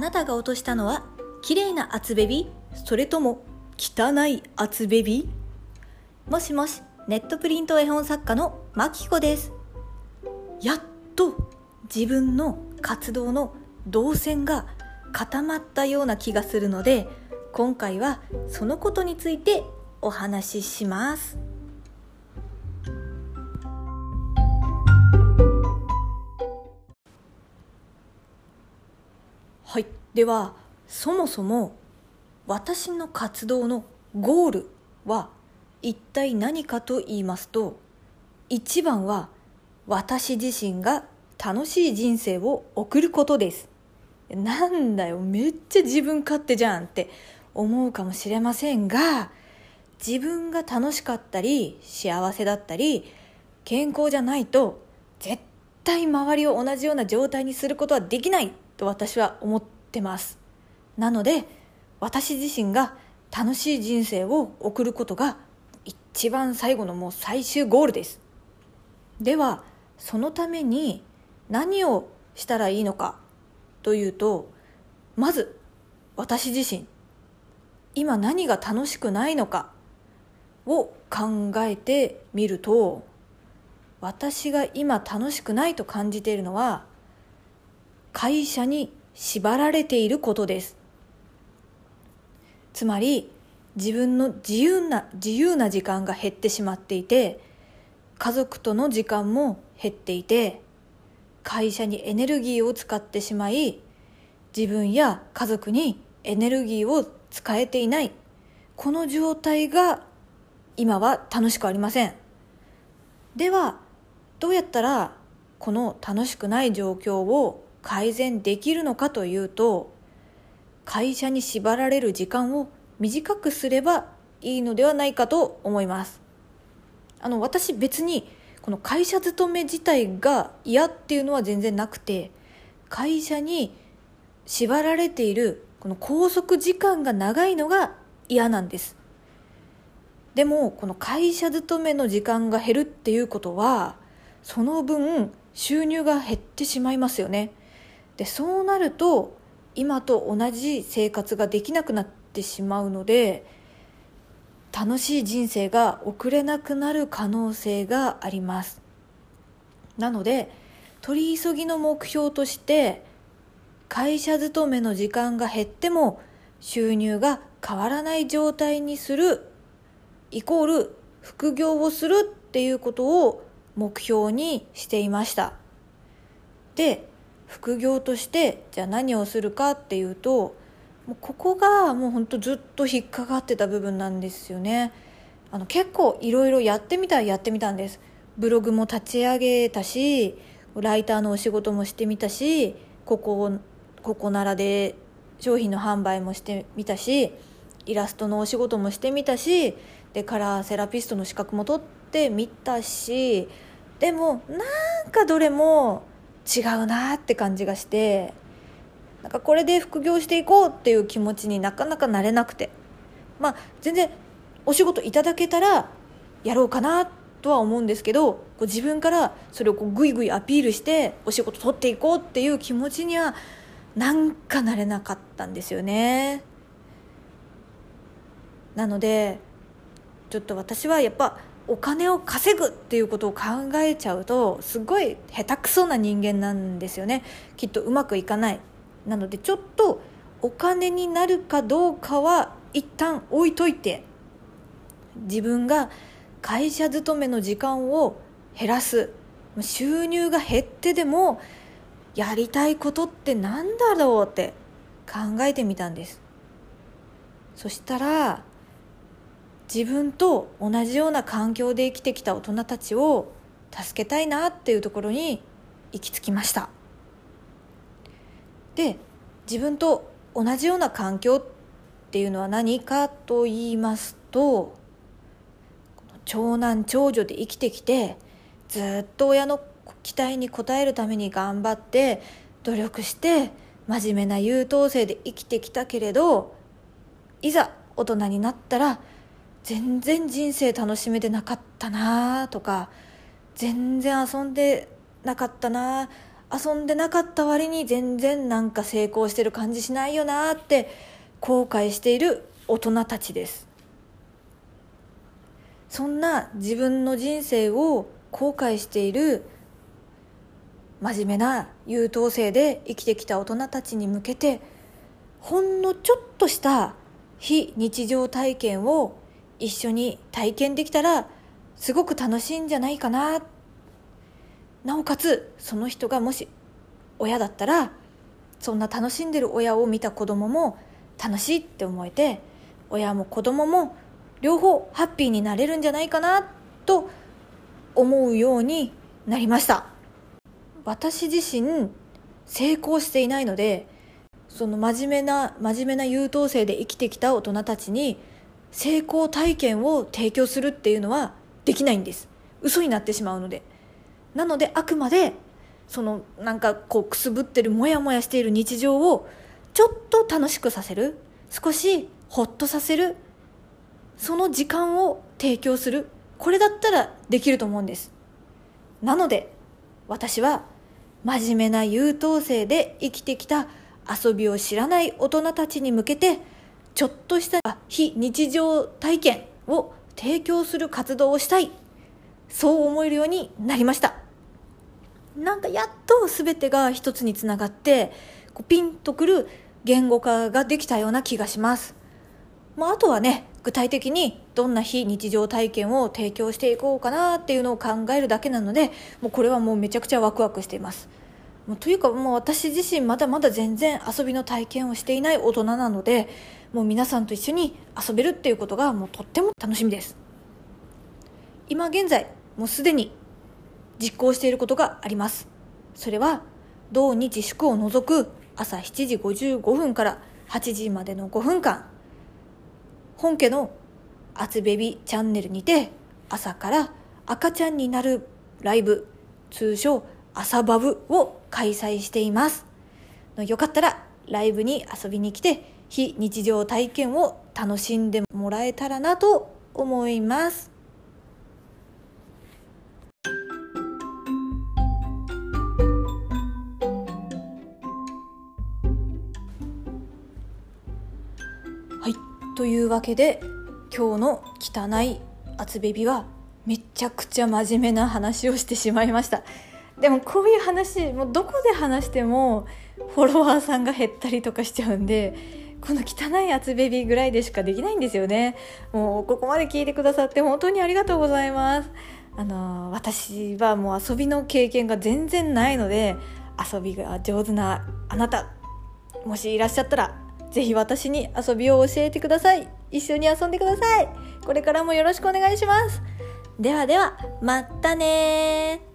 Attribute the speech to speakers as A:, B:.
A: なたが落としたのは綺麗な厚ベビ？それとも汚い厚ベビ？もしもしネットプリント絵本作家のまきこです。やっと自分の活動の動線が固まったような気がするので今回はそのことについてお話しします。ではそもそも私の活動のゴールは一体何かと言いますと一番は私自身が楽しい人生を送ることです。なんだよめっちゃ自分勝手じゃんって思うかもしれませんが自分が楽しかったり幸せだったり健康じゃないと絶対周りを同じような状態にすることはできないと私は思ってます。なので私自身が楽しい人生を送ることが一番最後のもう最終ゴールです。ではそのために何をしたらいいのかというとまず私自身今何が楽しくないのかを考えてみると私が今楽しくないと感じているのは会社に縛られていることです。つまり自分の自由な自由な時間が減ってしまっていて家族との時間も減っていて会社にエネルギーを使ってしまい自分や家族にエネルギーを使えていない。この状態が今は楽しくありません。ではどうやったらこの楽しくない状況を改善できるのかというと会社に縛られる時間を短くすればいいのではないかと思います。あの私別にこの会社勤め自体が嫌っていうのは全然なくて会社に縛られているこの拘束時間が長いのが嫌なんです。でもこの会社勤めの時間が減るっていうことはその分収入が減ってしまいますよね。でそうなると今と同じ生活ができなくなってしまうので楽しい人生が送れなくなる可能性があります。なので取り急ぎの目標として会社勤めの時間が減っても収入が変わらない状態にするイコール副業をするっていうことを目標にしていました。で副業としてじゃあ何をするかっていうとここがもうほんとずっと引っかかってた部分なんですよね。あの結構いろいろやってみたらやってみたんです。ブログも立ち上げたしライターのお仕事もしてみたしここここならで商品の販売もしてみたしイラストのお仕事もしてみたしでカラーセラピストの資格も取ってみたしでもなんかどれも違うなって感じがしてなんかこれで副業していこうっていう気持ちになかなかなれなくて。まあ全然お仕事いただけたらやろうかなとは思うんですけどこう自分からそれをこうグイグイアピールしてお仕事取っていこうっていう気持ちにはなんかなれなかったんですよね。なのでちょっと私はやっぱお金を稼ぐっていうことを考えちゃうとすごい下手くそな人間なんですよね。きっとうまくいかない。なのでちょっとお金になるかどうかは一旦置いといて自分が会社勤めの時間を減らす。収入が減ってでもやりたいことって何だろうって考えてみたんです。そしたら自分と同じような環境で生きてきた大人たちを助けたいなっていうところに行き着きました。で自分と同じような環境っていうのは何かと言いますと長男長女で生きてきてずっと親の期待に応えるために頑張って努力して真面目な優等生で生きてきたけれどいざ大人になったら全然人生楽しめてなかったなとか全然遊んでなかったな遊んでなかった割に全然なんか成功してる感じしないよなって後悔している大人たちです。そんな自分の人生を後悔している真面目な優等生で生きてきた大人たちに向けてほんのちょっとした非日常体験を一緒に体験できたらすごく楽しいんじゃないかな。なおかつその人がもし親だったらそんな楽しんでる親を見た子供も楽しいって思えて親も子供も両方ハッピーになれるんじゃないかなと思うようになりました。私自身成功していないのでその真面目な真面目な優等生で生きてきた大人たちに成功体験を提供するっていうのはできないんです。嘘になってしまうので。なのであくまでそのなんかこうくすぶってるモヤモヤしている日常をちょっと楽しくさせる。少しホッとさせる。その時間を提供する。これだったらできると思うんです。なので私は真面目な優等生で生きてきた遊びを知らない大人たちに向けてちょっとした非日常体験を提供する活動をしたい。そう思えるようになりました。なんかやっと全てが一つにつながってこうピンとくる言語化ができたような気がします、まあ、あとはね具体的にどんな非日常体験を提供していこうかなっていうのを考えるだけなのでもうこれはもうめちゃくちゃワクワクしています。もうというかもう私自身まだまだ全然遊びの体験をしていない大人なのでもう皆さんと一緒に遊べるっていうことがもうとっても楽しみです。今現在もうすでに実行していることがあります。それは土日祝を除く朝7時55分から8時までの5分間。本家の「あつベビチャンネル」にて朝から赤ちゃんになるライブ通称朝バブを開催しています。よかったらライブに遊びに来て非日常体験を楽しんでもらえたらなと思います。というわけで今日の汚い厚ベビはめちゃくちゃ真面目な話をしてしまいました。でもこういう話もうどこで話してもフォロワーさんが減ったりとかしちゃうんでこの汚い厚ベビーぐらいでしかできないんですよねもうここまで聞いてくださって本当にありがとうございますあの私はもう遊びの経験が全然ないので遊びが上手なあなたもしいらっしゃったらぜひ私に遊びを教えてください。一緒に遊んでください。これからもよろしくお願いします。ではでは、またね